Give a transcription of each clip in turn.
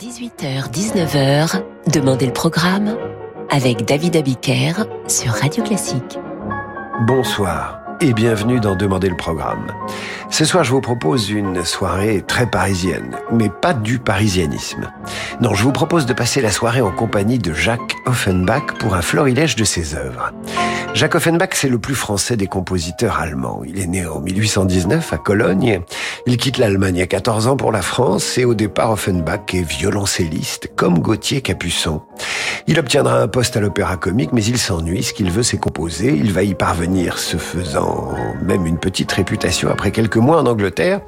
18h-19h, Demandez le programme avec David Abiker sur Radio Classique. Bonsoir et bienvenue dans Demander le programme. Ce soir, je vous propose une soirée très parisienne, mais pas du parisianisme. Non, je vous propose de passer la soirée en compagnie de Jacques Offenbach pour un florilège de ses œuvres. Jacques Offenbach, c'est le plus français des compositeurs allemands. Il est né en 1819 à Cologne. Il quitte l'Allemagne à 14 ans pour la France et au départ, Offenbach est violoncelliste comme Gauthier Capuçon. Il obtiendra un poste à l'opéra comique, mais il s'ennuie. Ce qu'il veut, c'est composer. Il va y parvenir, ce faisant même une petite réputation après quelques mois en Angleterre.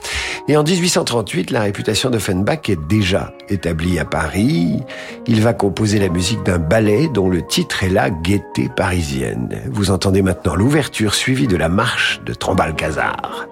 Et en 1838, la réputation d'Offenbach est déjà établie à Paris. Il va composer la musique d'un ballet dont le titre est la Gaieté parisienne. Vous entendez maintenant l'ouverture suivie de la marche de Trombalcazar.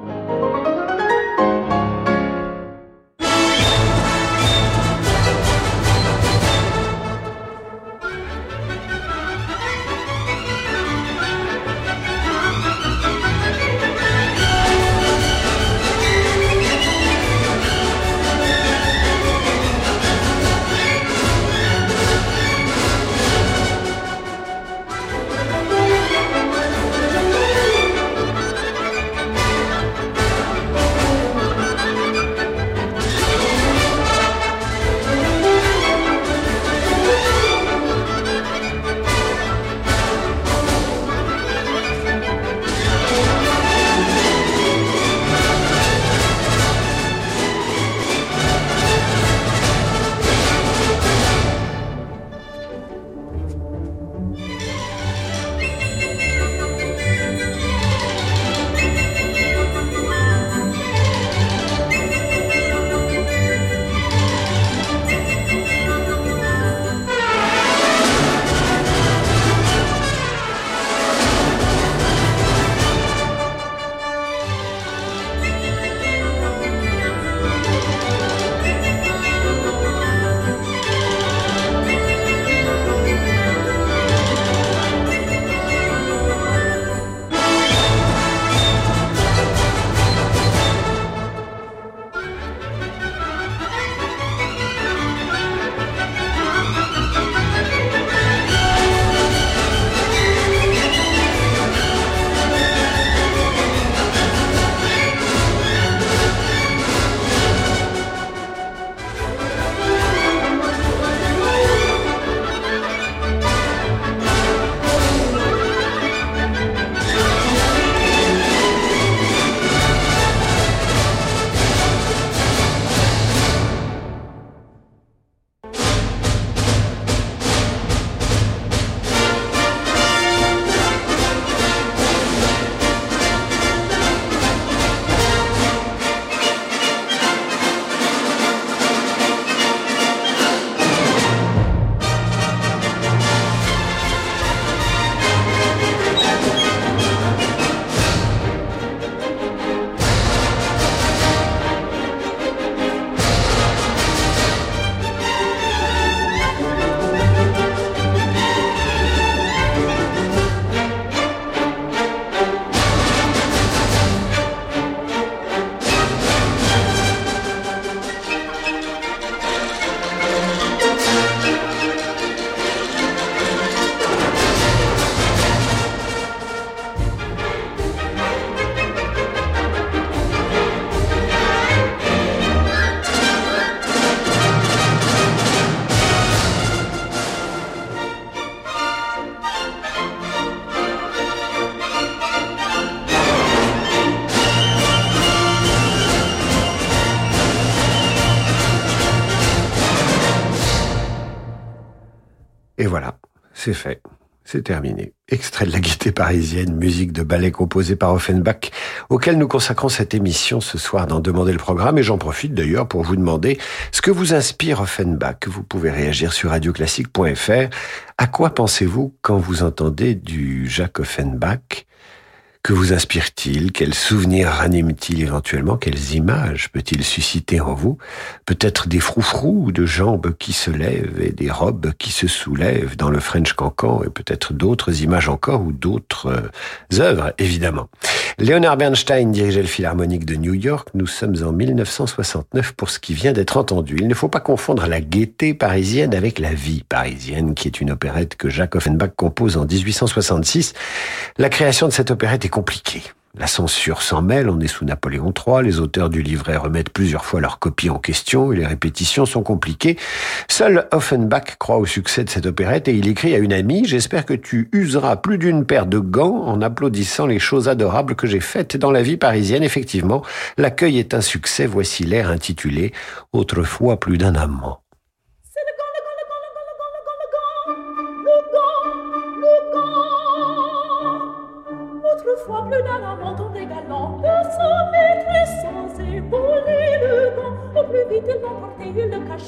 C'est fait. C'est terminé. Extrait de la gaieté parisienne, musique de ballet composée par Offenbach, auquel nous consacrons cette émission ce soir dans Demander le programme. Et j'en profite d'ailleurs pour vous demander ce que vous inspire Offenbach. Vous pouvez réagir sur radioclassique.fr. À quoi pensez-vous quand vous entendez du Jacques Offenbach Que vous inspire-t-il? Quels souvenirs ranime-t-il éventuellement? Quelles images peut-il susciter en vous? Peut-être des froufrous de jambes qui se lèvent et des robes qui se soulèvent dans le French Cancan et peut-être d'autres images encore ou d'autres euh, œuvres, évidemment. Leonard Bernstein dirigeait le Philharmonique de New York. Nous sommes en 1969 pour ce qui vient d'être entendu. Il ne faut pas confondre la gaieté parisienne avec la vie parisienne, qui est une opérette que Jacques Offenbach compose en 1866. La création de cette opérette est compliquée. La censure s'en mêle, on est sous Napoléon III, les auteurs du livret remettent plusieurs fois leur copie en question et les répétitions sont compliquées. Seul Offenbach croit au succès de cette opérette et il écrit à une amie, j'espère que tu useras plus d'une paire de gants en applaudissant les choses adorables que j'ai faites dans la vie parisienne. Effectivement, l'accueil est un succès, voici l'air intitulé Autrefois plus d'un amant.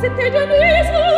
Se te Jesus.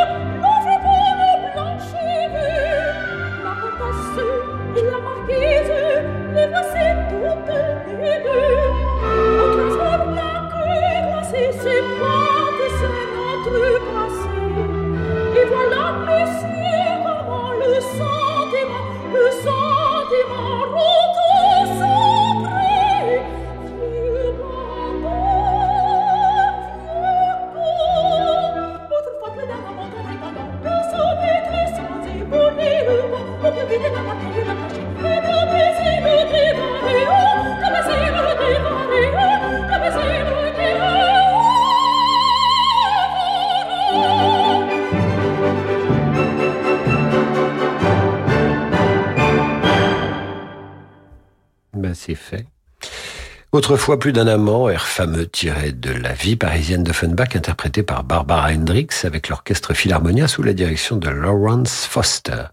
Autrefois plus d'un amant, air fameux tiré de la vie parisienne d'Offenbach, interprété par Barbara Hendricks avec l'orchestre Philharmonia sous la direction de Lawrence Foster.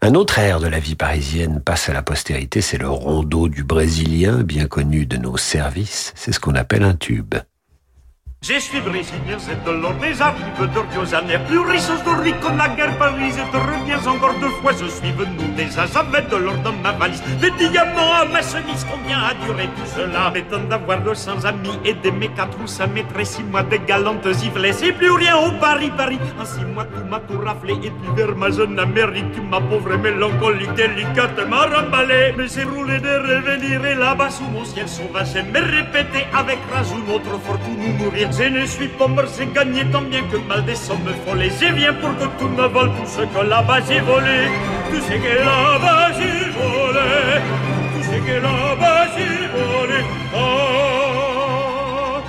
Un autre air de la vie parisienne passe à la postérité, c'est le rondeau du Brésilien, bien connu de nos services. C'est ce qu'on appelle un tube. Je suis brésilien, c'est de l'or des arrives d'Ordiosanaire, plus riche aujourd'hui comme la guerre Paris, et te reviens encore deux fois, je suis venu déjà, j'avais de l'or dans ma valise, des diamants à ma chemise, combien a duré tout cela? M'étonne d'avoir de sans amis et d'aimer quatre ou ça mettrait six mois de galantes sifflets, c'est plus rien au Paris, Paris, en six mois tout m'a tout raflé, et puis vers ma jeune Amérique, ma pauvre mélancolique délicate m'a remballé, mais j'ai roulé de revenir, et là-bas sous mon ciel sauvage, me répéter avec rage notre fortune nous mourir, je ne suis pas mort, j'ai gagné tant bien que mal des sommes folles. Je viens pour que tout me vole, tout ce que là-bas j'ai volé. Tout ce que là-bas j'ai volé. Tout ce que là-bas j'ai volé. Oh,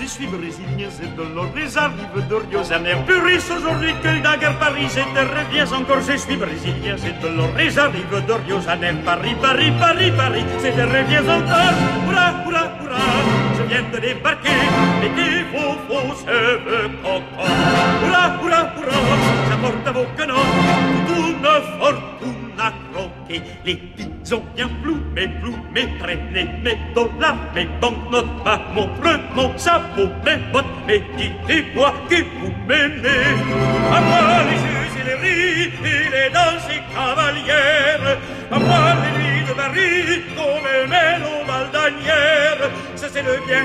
je suis brésilien, c'est de l'or, les arrives de Rio. Plus riche aujourd'hui que guerre Paris, je te reviens encore. Je suis brésilien, c'est de l'or, les arrives de Rio. Paris, Paris, Paris, Paris, je te reviens encore. Hurrah, hurrah, hurrah vient de débarquer et des faux faux cheveux coco. Hurrah, hurrah, hurrah, j'apporte à vos canons toute une fortune à croquer. Les bisons bien plumés, plumés, traînés, mes dollars, mes banknotes, ma montre, mon chapeau, mes bottes, mes dites-moi que vous m'aimez. À moi les jeux et les rires et les danses et cavalières, à moi les une mélo baldanière, c'est le bien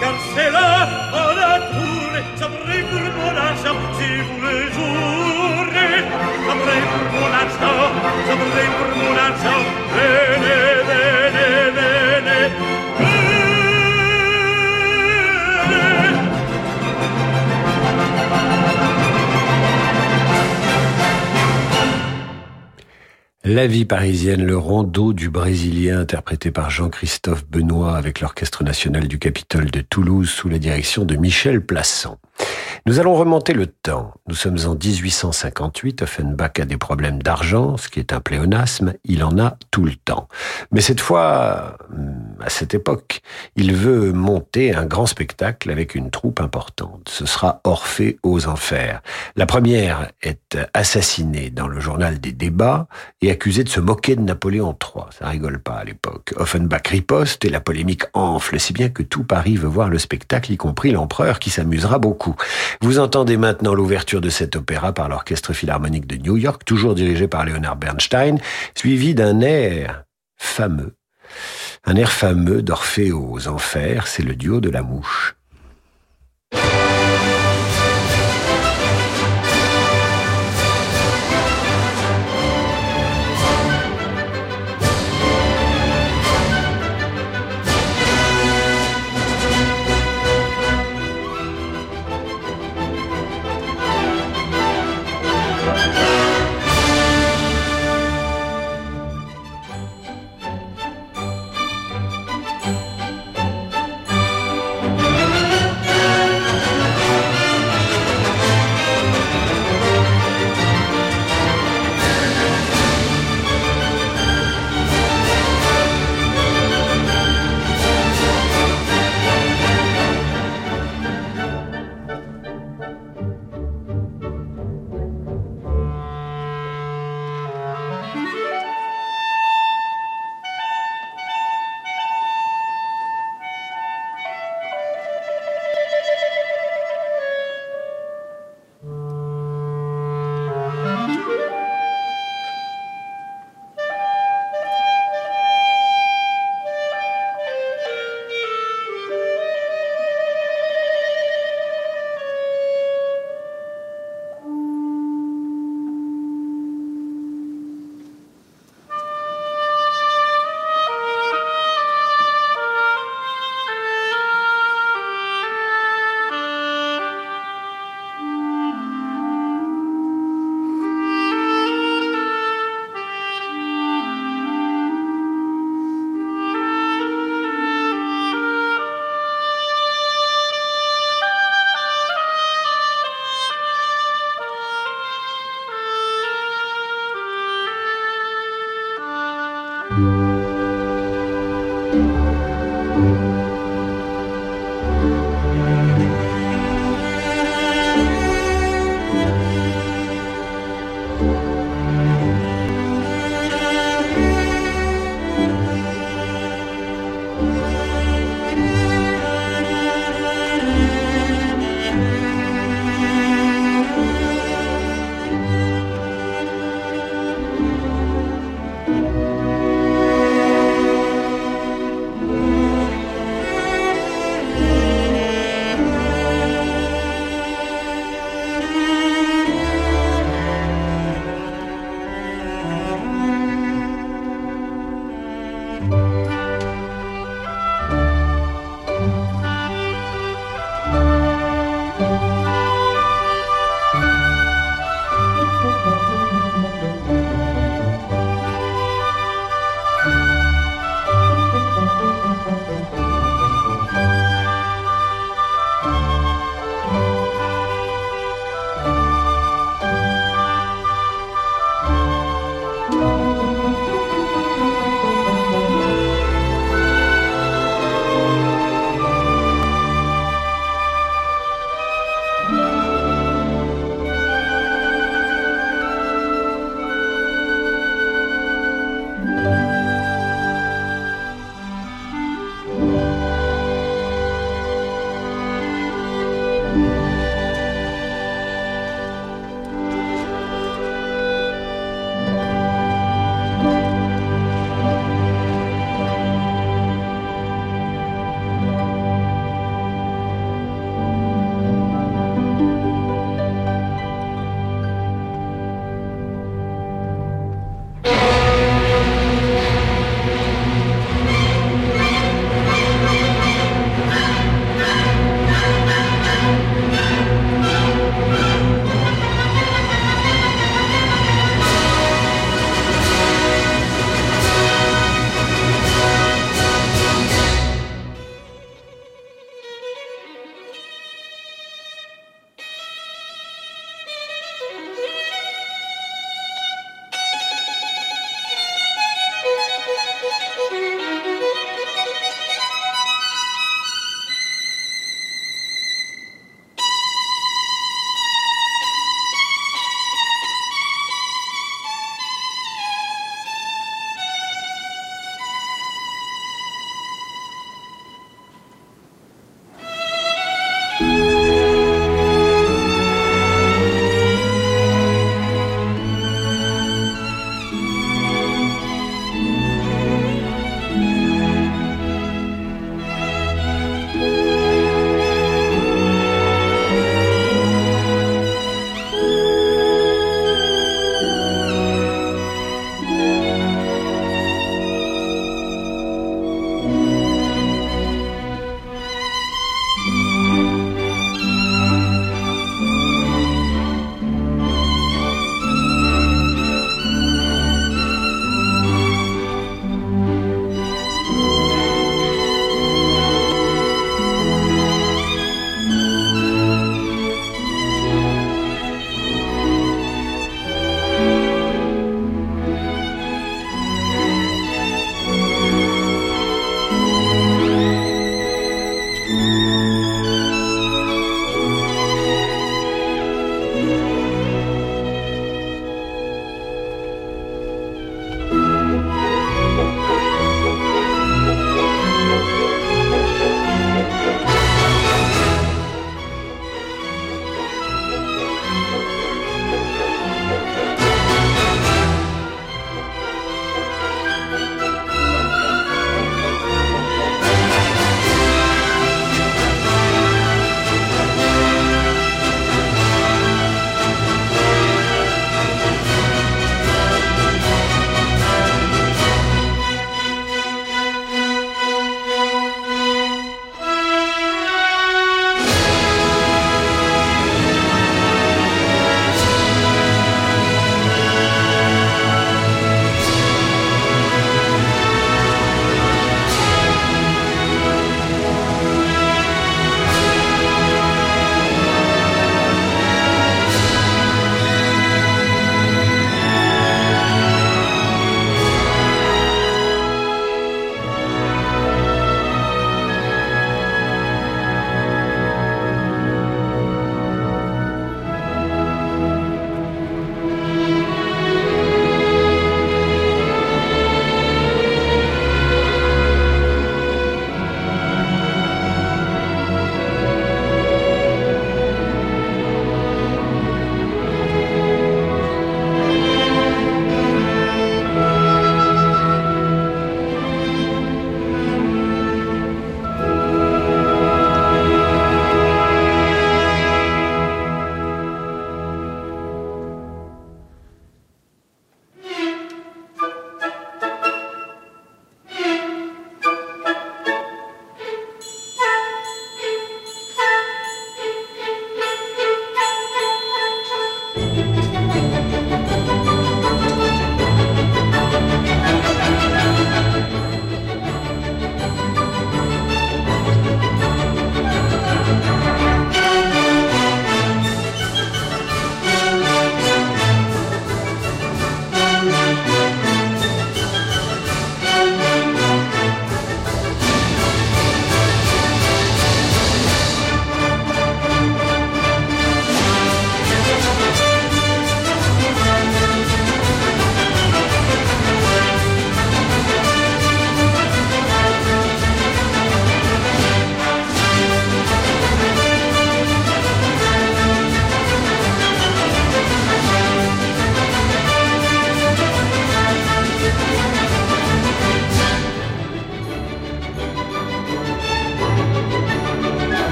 car c'est là, on a trouvé, ça pour mon argent, si vous le jouerez, ça brille pour mon argent, ça pour mon argent, venez, venez, venez, venez. La vie parisienne, le rondeau du Brésilien interprété par Jean-Christophe Benoît avec l'Orchestre national du Capitole de Toulouse sous la direction de Michel Plasson. Nous allons remonter le temps. Nous sommes en 1858. Offenbach a des problèmes d'argent, ce qui est un pléonasme. Il en a tout le temps. Mais cette fois, à cette époque, il veut monter un grand spectacle avec une troupe importante. Ce sera Orphée aux Enfers. La première est assassinée dans le journal des débats et accusée de se moquer de Napoléon III. Ça rigole pas à l'époque. Offenbach riposte et la polémique enfle, si bien que tout Paris veut voir le spectacle, y compris l'empereur qui s'amusera beaucoup. Vous entendez maintenant l'ouverture de cet opéra par l'Orchestre Philharmonique de New York, toujours dirigé par Leonard Bernstein, suivi d'un air fameux. Un air fameux d'Orphée aux Enfers, c'est le duo de la mouche.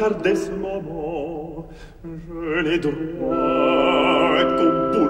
Car dès ce moment, je l'ai droit qu'au bourdonnement.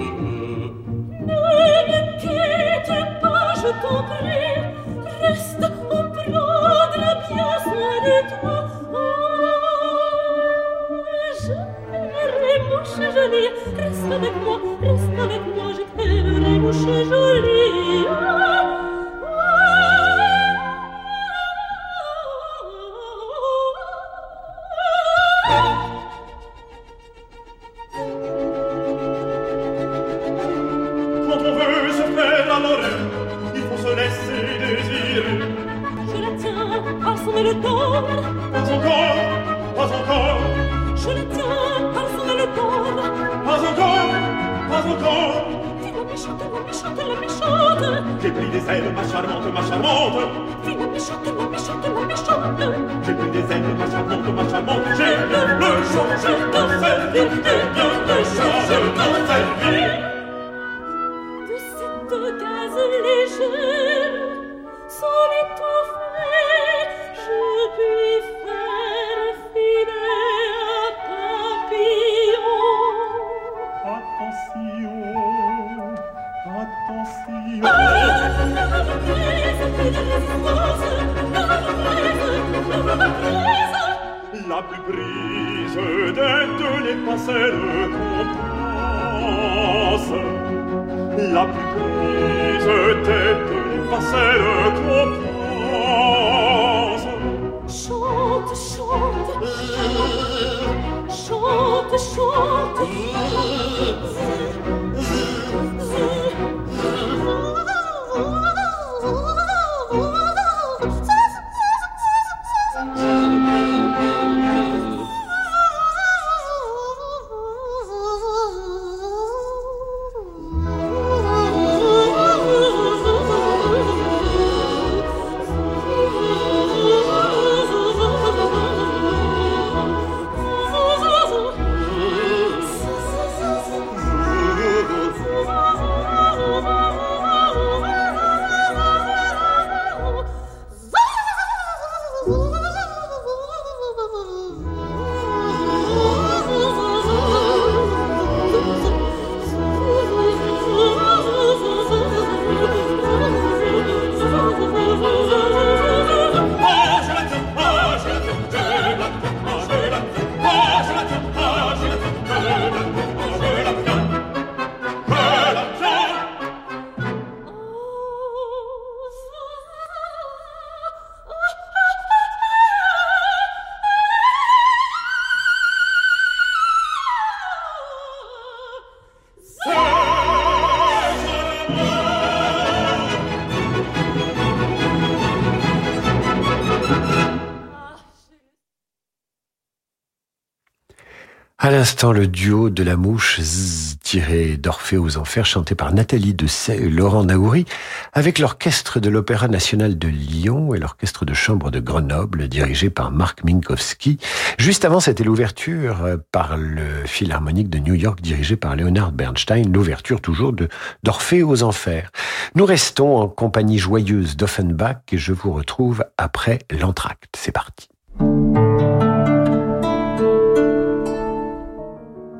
么？la plus brise de les passerelles qu'on passe. La plus brise de les passerelles qu'on passe. Chante, chante, chante, chante, chante. L'instant, le duo de la mouche tiré d'Orphée aux Enfers, chanté par Nathalie de et Laurent Naouri, avec l'orchestre de l'Opéra National de Lyon et l'orchestre de chambre de Grenoble, dirigé par Marc Minkowski. Juste avant, c'était l'ouverture euh, par le Philharmonique de New York, dirigé par Leonard Bernstein, l'ouverture toujours de d'Orphée aux Enfers. Nous restons en compagnie joyeuse d'Offenbach et je vous retrouve après l'entracte. C'est parti.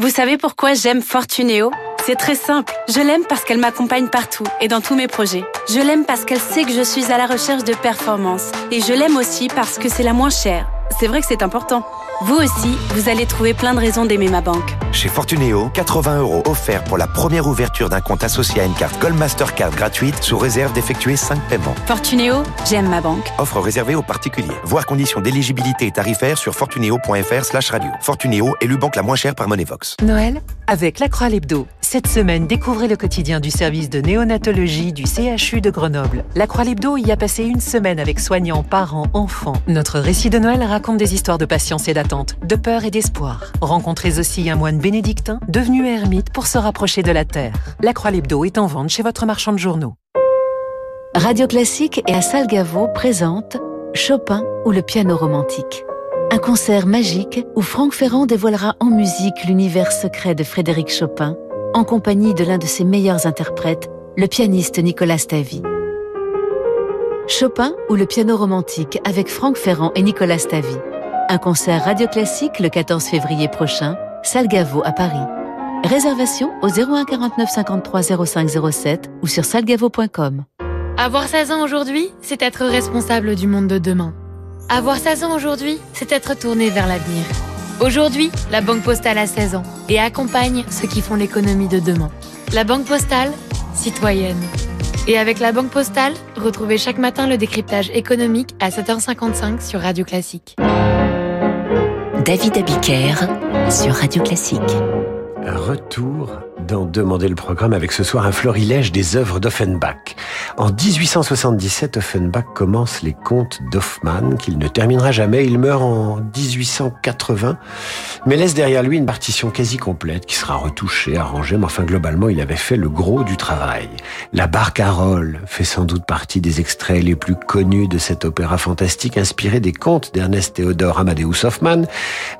Vous savez pourquoi j'aime Fortunéo C'est très simple. Je l'aime parce qu'elle m'accompagne partout et dans tous mes projets. Je l'aime parce qu'elle sait que je suis à la recherche de performance. Et je l'aime aussi parce que c'est la moins chère. C'est vrai que c'est important. Vous aussi, vous allez trouver plein de raisons d'aimer ma banque. Chez Fortunéo, 80 euros offerts pour la première ouverture d'un compte associé à une carte Gold Mastercard gratuite sous réserve d'effectuer 5 paiements. Fortunéo, j'aime ma banque. Offre réservée aux particuliers. Voir conditions d'éligibilité et tarifaires sur fortunéo.fr slash radio. Fortunéo, élu banque la moins chère par Monevox. Noël avec La Croix Lebdo. Cette semaine, découvrez le quotidien du service de néonatologie du CHU de Grenoble. La Croix Lebdo y a passé une semaine avec soignants, parents, enfants. Notre récit de Noël raconte des histoires de patience et d'attente, de peur et d'espoir. Rencontrez aussi un moine bénédictin devenu ermite pour se rapprocher de la terre. La Croix Lebdo est en vente chez votre marchand de journaux. Radio Classique et à Salgavo présente Chopin ou le piano romantique. Un concert magique où Franck Ferrand dévoilera en musique l'univers secret de Frédéric Chopin, en compagnie de l'un de ses meilleurs interprètes, le pianiste Nicolas Stavy. Chopin ou le piano romantique avec Franck Ferrand et Nicolas Stavy. Un concert radio classique le 14 février prochain, Salgavo à Paris. Réservation au 01 49 53 05 07 ou sur salgavo.com. Avoir 16 ans aujourd'hui, c'est être responsable du monde de demain. Avoir 16 ans aujourd'hui, c'est être tourné vers l'avenir. Aujourd'hui, la Banque Postale a 16 ans et accompagne ceux qui font l'économie de demain. La Banque Postale, citoyenne. Et avec la Banque Postale, retrouvez chaque matin le décryptage économique à 7h55 sur Radio Classique. David Abiker sur Radio Classique. Retour dans Demander le programme avec ce soir un florilège des œuvres d'Offenbach. En 1877, Offenbach commence les contes d'Hoffmann qu'il ne terminera jamais. Il meurt en 1880, mais laisse derrière lui une partition quasi complète qui sera retouchée, arrangée, mais enfin globalement il avait fait le gros du travail. La Barcarolle fait sans doute partie des extraits les plus connus de cet opéra fantastique inspiré des contes d'Ernest Theodor Amadeus Hoffmann.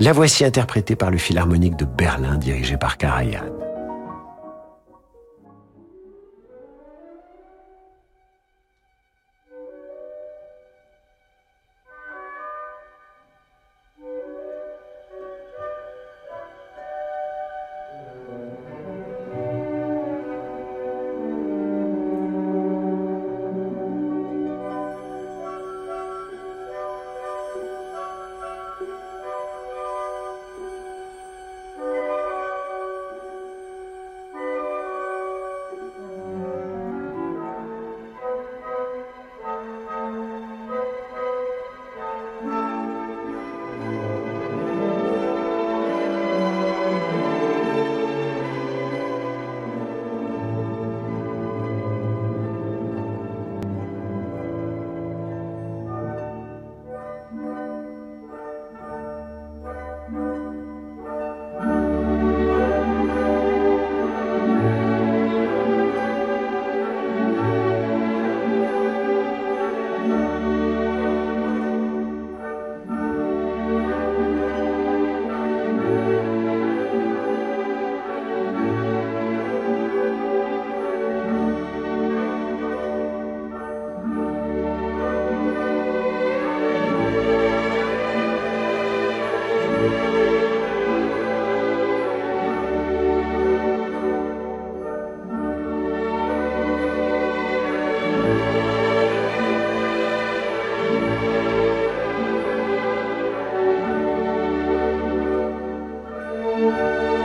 La voici interprétée par le Philharmonique de Berlin dirigé par Karajan. Música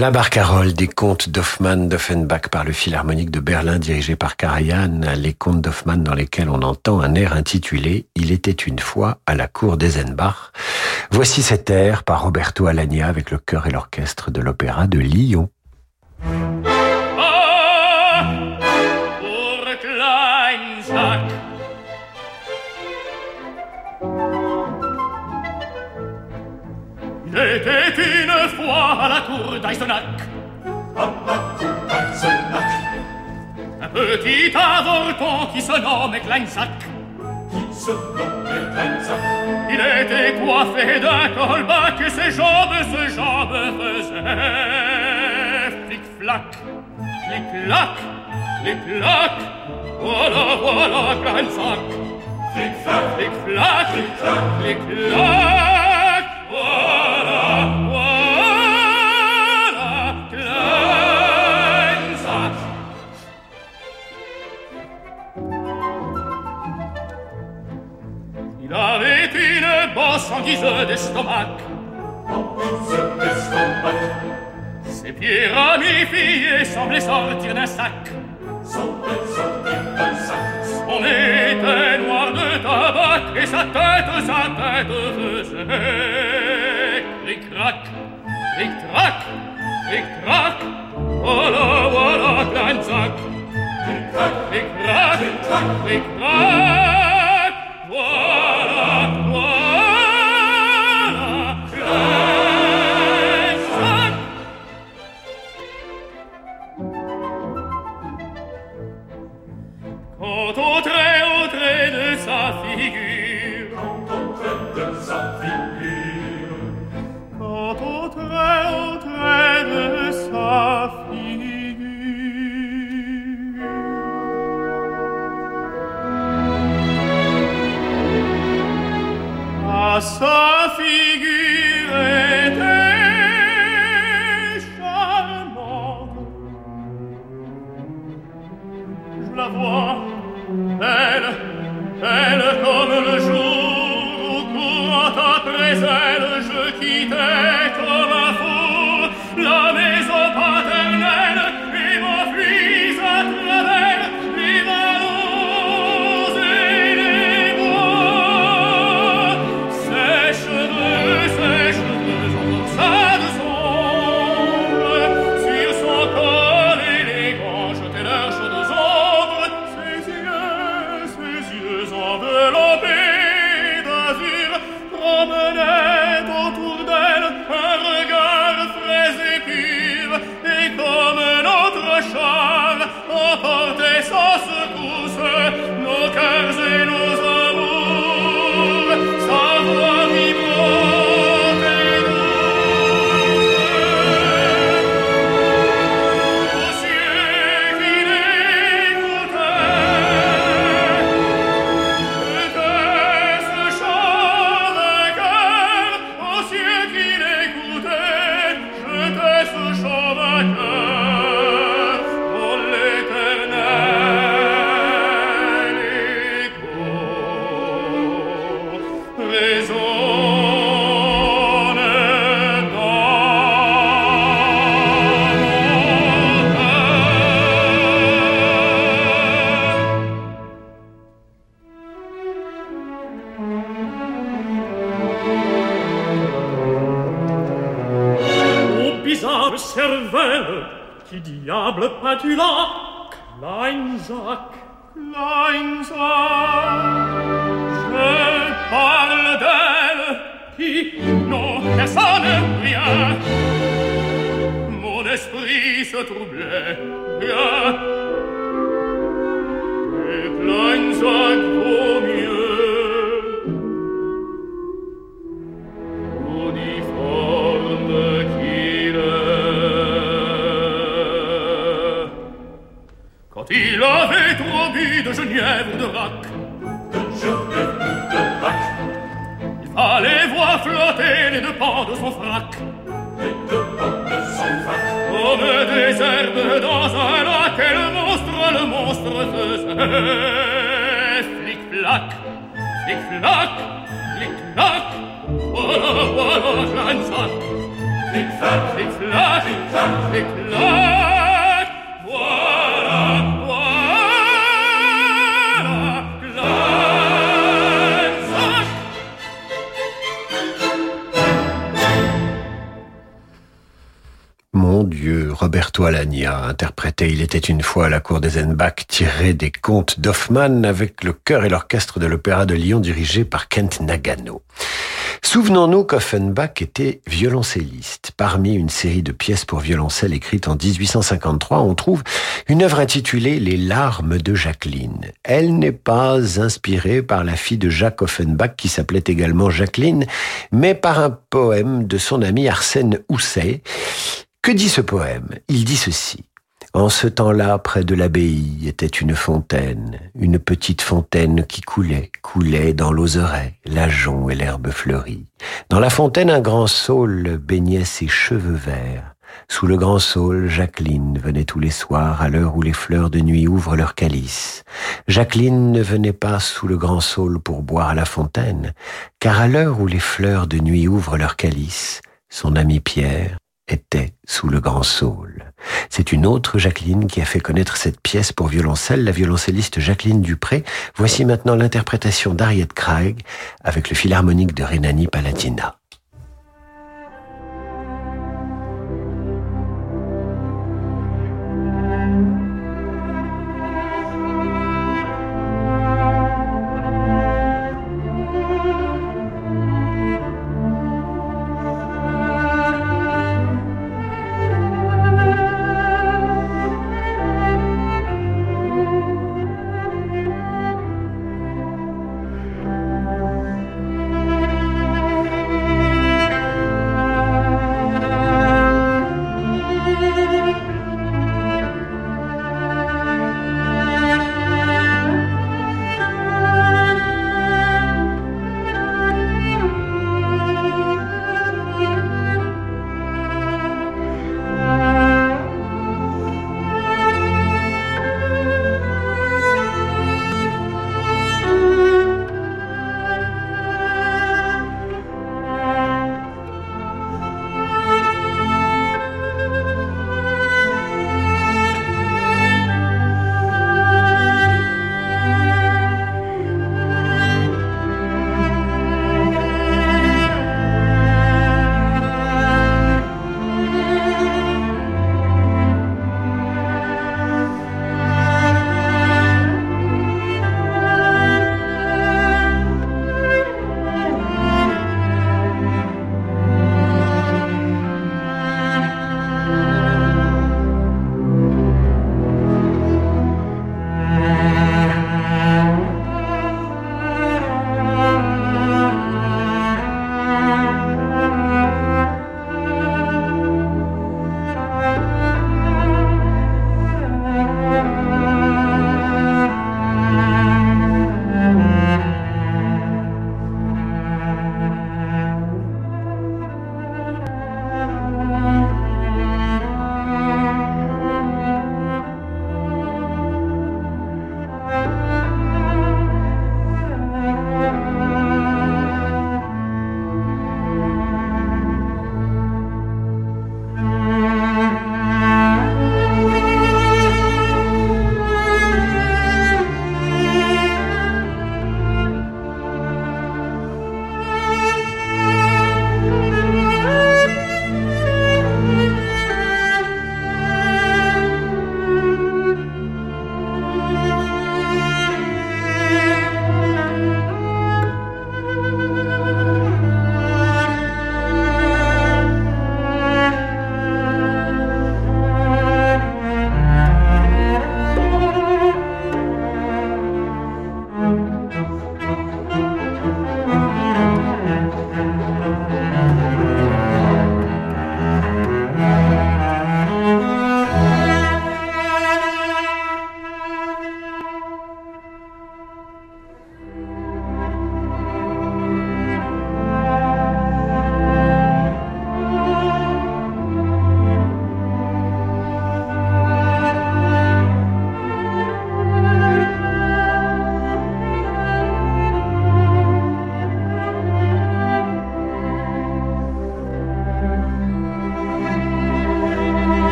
La barcarolle des contes d'Hoffmann d'Offenbach par le Philharmonique de Berlin dirigé par Karajan, les contes d'Hoffmann dans lesquels on entend un air intitulé Il était une fois à la cour d'Eisenbach. Voici cet air par Roberto Alagna avec le chœur et l'orchestre de l'opéra de Lyon. d'Eisenach. Un petit avorton qui se nommait Kleinsack. Qui se nommait Kleinsack. Il était coiffé d'un colbac et ses jambes, ses jambes faisaient flic-flac, flic-flac, flic-flac. Voilà, voilà, Kleinsack. Flic-flac, flic-flac, flic-flac, flic-flac. Voilà, bosse en guise d'estomac. Ses pieds ramifiés semblaient sortir d'un sac. Semblaient sac. Son nez était noir de tabac et sa tête, sa tête faisait cric-crac, cric-crac, cric-crac. Voilà, voilà, klein sac. Cric-crac, cric-crac, diable peins-tu là Kleinsack, Kleinsack, Roberto Alagna interprétait Il était une fois à la cour des Zenbach tiré des contes d'Hoffmann avec le chœur et l'orchestre de l'Opéra de Lyon dirigé par Kent Nagano. Souvenons-nous qu'Offenbach était violoncelliste. Parmi une série de pièces pour violoncelle écrites en 1853, on trouve une œuvre intitulée Les larmes de Jacqueline. Elle n'est pas inspirée par la fille de Jacques Offenbach qui s'appelait également Jacqueline, mais par un poème de son ami Arsène Housset que dit ce poème? Il dit ceci. En ce temps-là, près de l'abbaye, était une fontaine, une petite fontaine qui coulait, coulait dans l'oseraie, l'ajon et l'herbe fleurie. Dans la fontaine, un grand saule baignait ses cheveux verts. Sous le grand saule, Jacqueline venait tous les soirs à l'heure où les fleurs de nuit ouvrent leurs calices. Jacqueline ne venait pas sous le grand saule pour boire à la fontaine, car à l'heure où les fleurs de nuit ouvrent leurs calices, son ami Pierre, était sous le grand saule. C'est une autre Jacqueline qui a fait connaître cette pièce pour violoncelle, la violoncelliste Jacqueline Dupré. Voici maintenant l'interprétation d'Ariette Craig avec le Philharmonique de Rhénanie-Palatinat.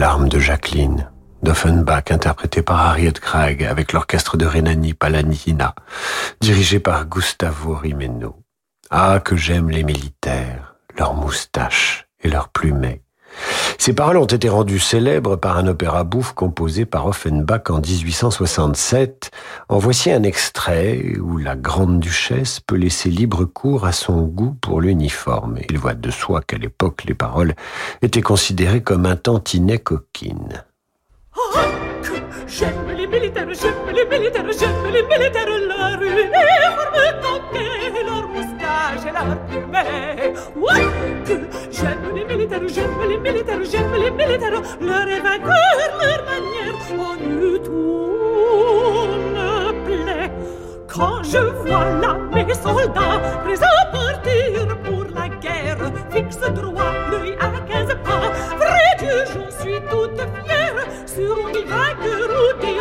De Jacqueline, d'Offenbach interprété par Harriet Craig avec l'orchestre de Renani Palatina, dirigé par Gustavo Rimeno. Ah, que j'aime les militaires, leurs moustaches et leurs plumets. Ces paroles ont été rendues célèbres par un opéra bouffe composé par Offenbach en 1867. En voici un extrait où la grande duchesse peut laisser libre cours à son goût pour l'uniforme. Il voit de soi qu'à l'époque, les paroles étaient considérées comme un tantinet coquine. Oh, et que j'aime les militaires, j'aime les militaires, j'aime les militaires, leur vainqueur, leur manière, en tout me plaît. Quand je vois là mes soldats prêts à partir pour la guerre, fixe droit, l'œil à quinze pas, vrai Dieu, j'en suis toute fière, sur des vainqueurs ou des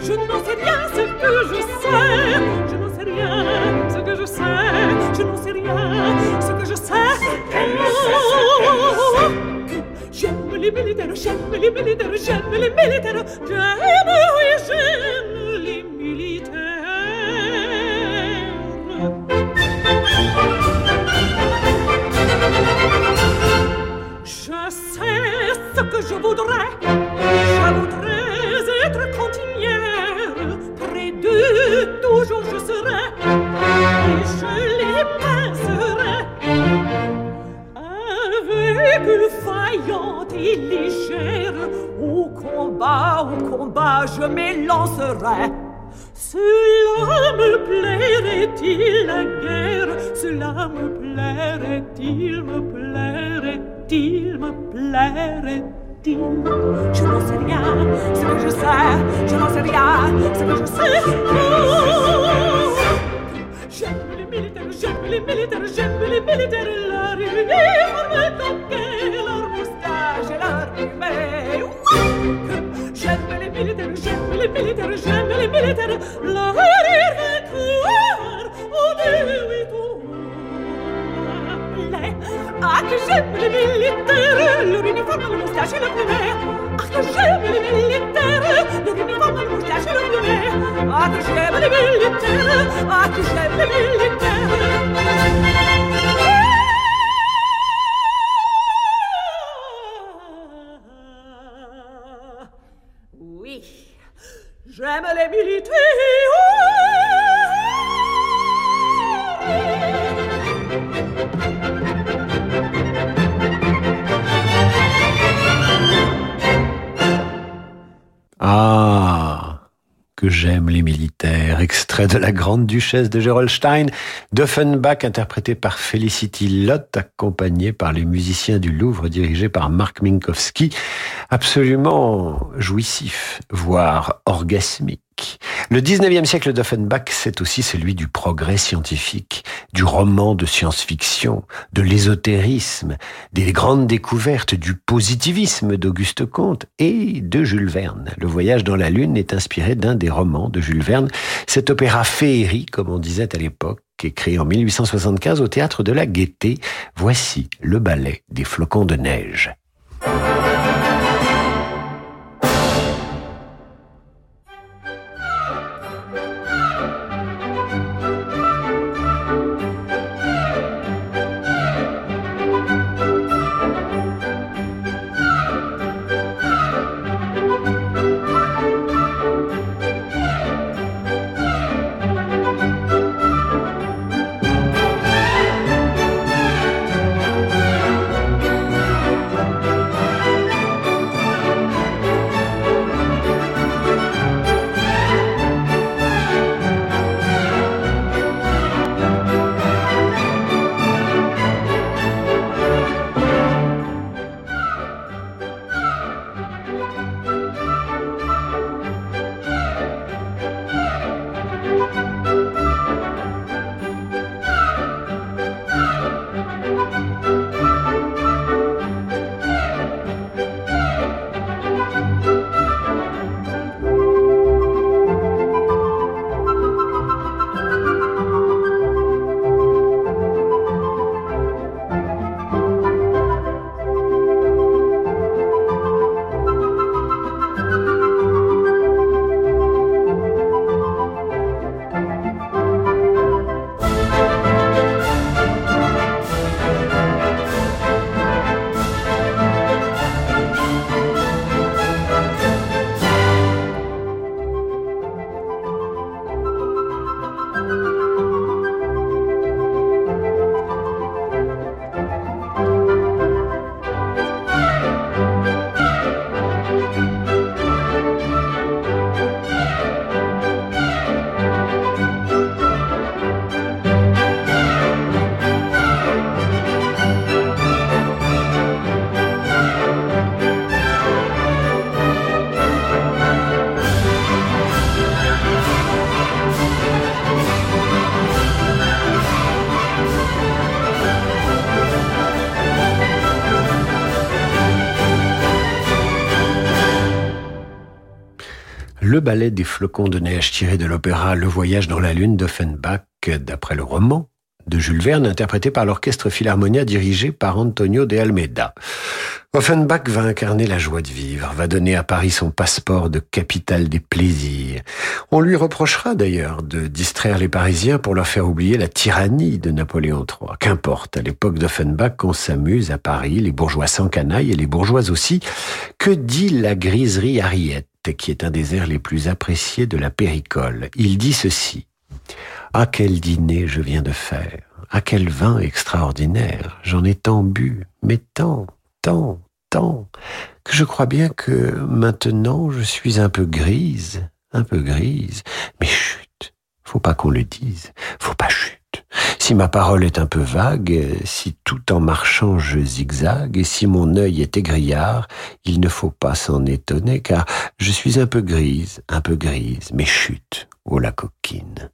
je n'en sais rien ce que je sais, ce que je sais, je n'en sais rien ce que je sais. Oh, J'aime les militaires, j'aime les militaires, j'aime les militaires, j'aime, oui, j'aime les militaires. Je sais ce que je voudrais, et légère, au combat, au combat, je m'élancerai. Cela me plairait-il la guerre? Cela me plairait-il, me plairait-il, me plairait-il? Je n'en sais rien, ce que je sais, je n'en sais rien, ce que je sais. J'aime les militaires, j'aime les militaires, j'aime les militaires, uniforme coquet, leur J'aime les militaires, j'aime les militaires, j'aime les militaires. Ah, que j'aime les militaires, ah, que j'aime les militaires. J'aime les Ah, que j'aime les militaires. Extrait de La Grande Duchesse de Gerolstein, d'Offenbach interprété par Felicity Lott, accompagné par les musiciens du Louvre dirigés par Mark Minkowski. Absolument jouissif, voire orgasmique. Le 19e siècle d'Offenbach, c'est aussi celui du progrès scientifique, du roman de science-fiction, de l'ésotérisme, des grandes découvertes, du positivisme d'Auguste Comte et de Jules Verne. Le voyage dans la Lune est inspiré d'un des romans de Jules Verne, cet opéra féerie, comme on disait à l'époque, créé en 1875 au théâtre de la Gaîté. Voici le ballet des flocons de neige. Ballet des flocons de neige tiré de l'opéra Le Voyage dans la Lune d'Offenbach, d'après le roman de Jules Verne, interprété par l'orchestre Philharmonia dirigé par Antonio de Almeida. Offenbach va incarner la joie de vivre, va donner à Paris son passeport de capitale des plaisirs. On lui reprochera d'ailleurs de distraire les Parisiens pour leur faire oublier la tyrannie de Napoléon III. Qu'importe, à l'époque d'Offenbach, qu'on s'amuse à Paris, les bourgeois s'encanaillent et les bourgeoises aussi. Que dit la griserie Qui est un des airs les plus appréciés de la péricole Il dit ceci. Ah, quel dîner je viens de faire? Ah, quel vin extraordinaire? J'en ai tant bu, mais tant, tant, tant, que je crois bien que maintenant je suis un peu grise, un peu grise. Mais chut, faut pas qu'on le dise, faut pas chut. Si ma parole est un peu vague, si tout en marchant je zigzague, et si mon œil est égrillard, il ne faut pas s'en étonner, car je suis un peu grise, un peu grise, mais chut, oh la coquine.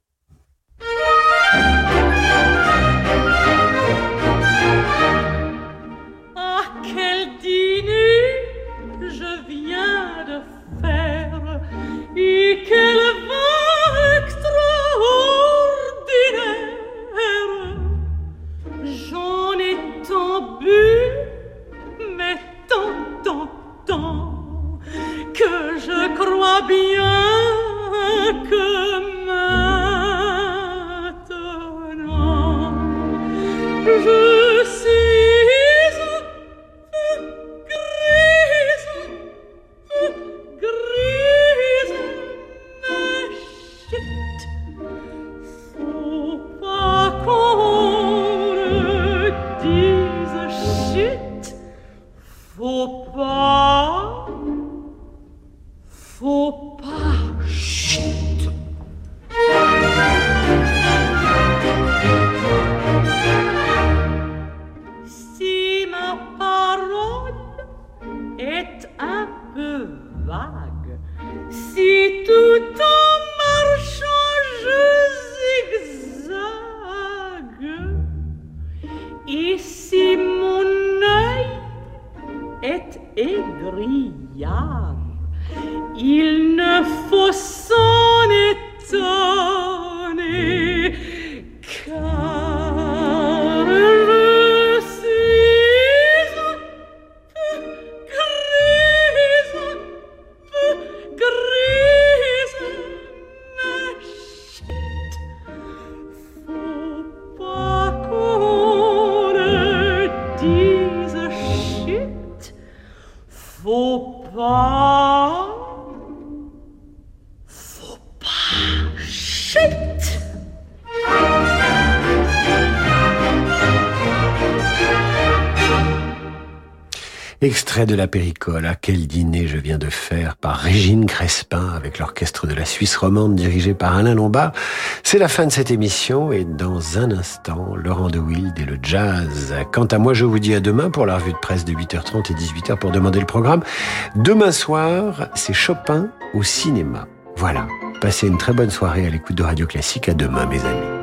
Je crois bien que maintenant je peu De la Péricole, à quel dîner je viens de faire par Régine Crespin avec l'orchestre de la Suisse romande dirigé par Alain Lombard. C'est la fin de cette émission et dans un instant, Laurent de Wild et le jazz. Quant à moi, je vous dis à demain pour la revue de presse de 8h30 et 18h pour demander le programme. Demain soir, c'est Chopin au cinéma. Voilà. Passez une très bonne soirée à l'écoute de Radio Classique. À demain, mes amis.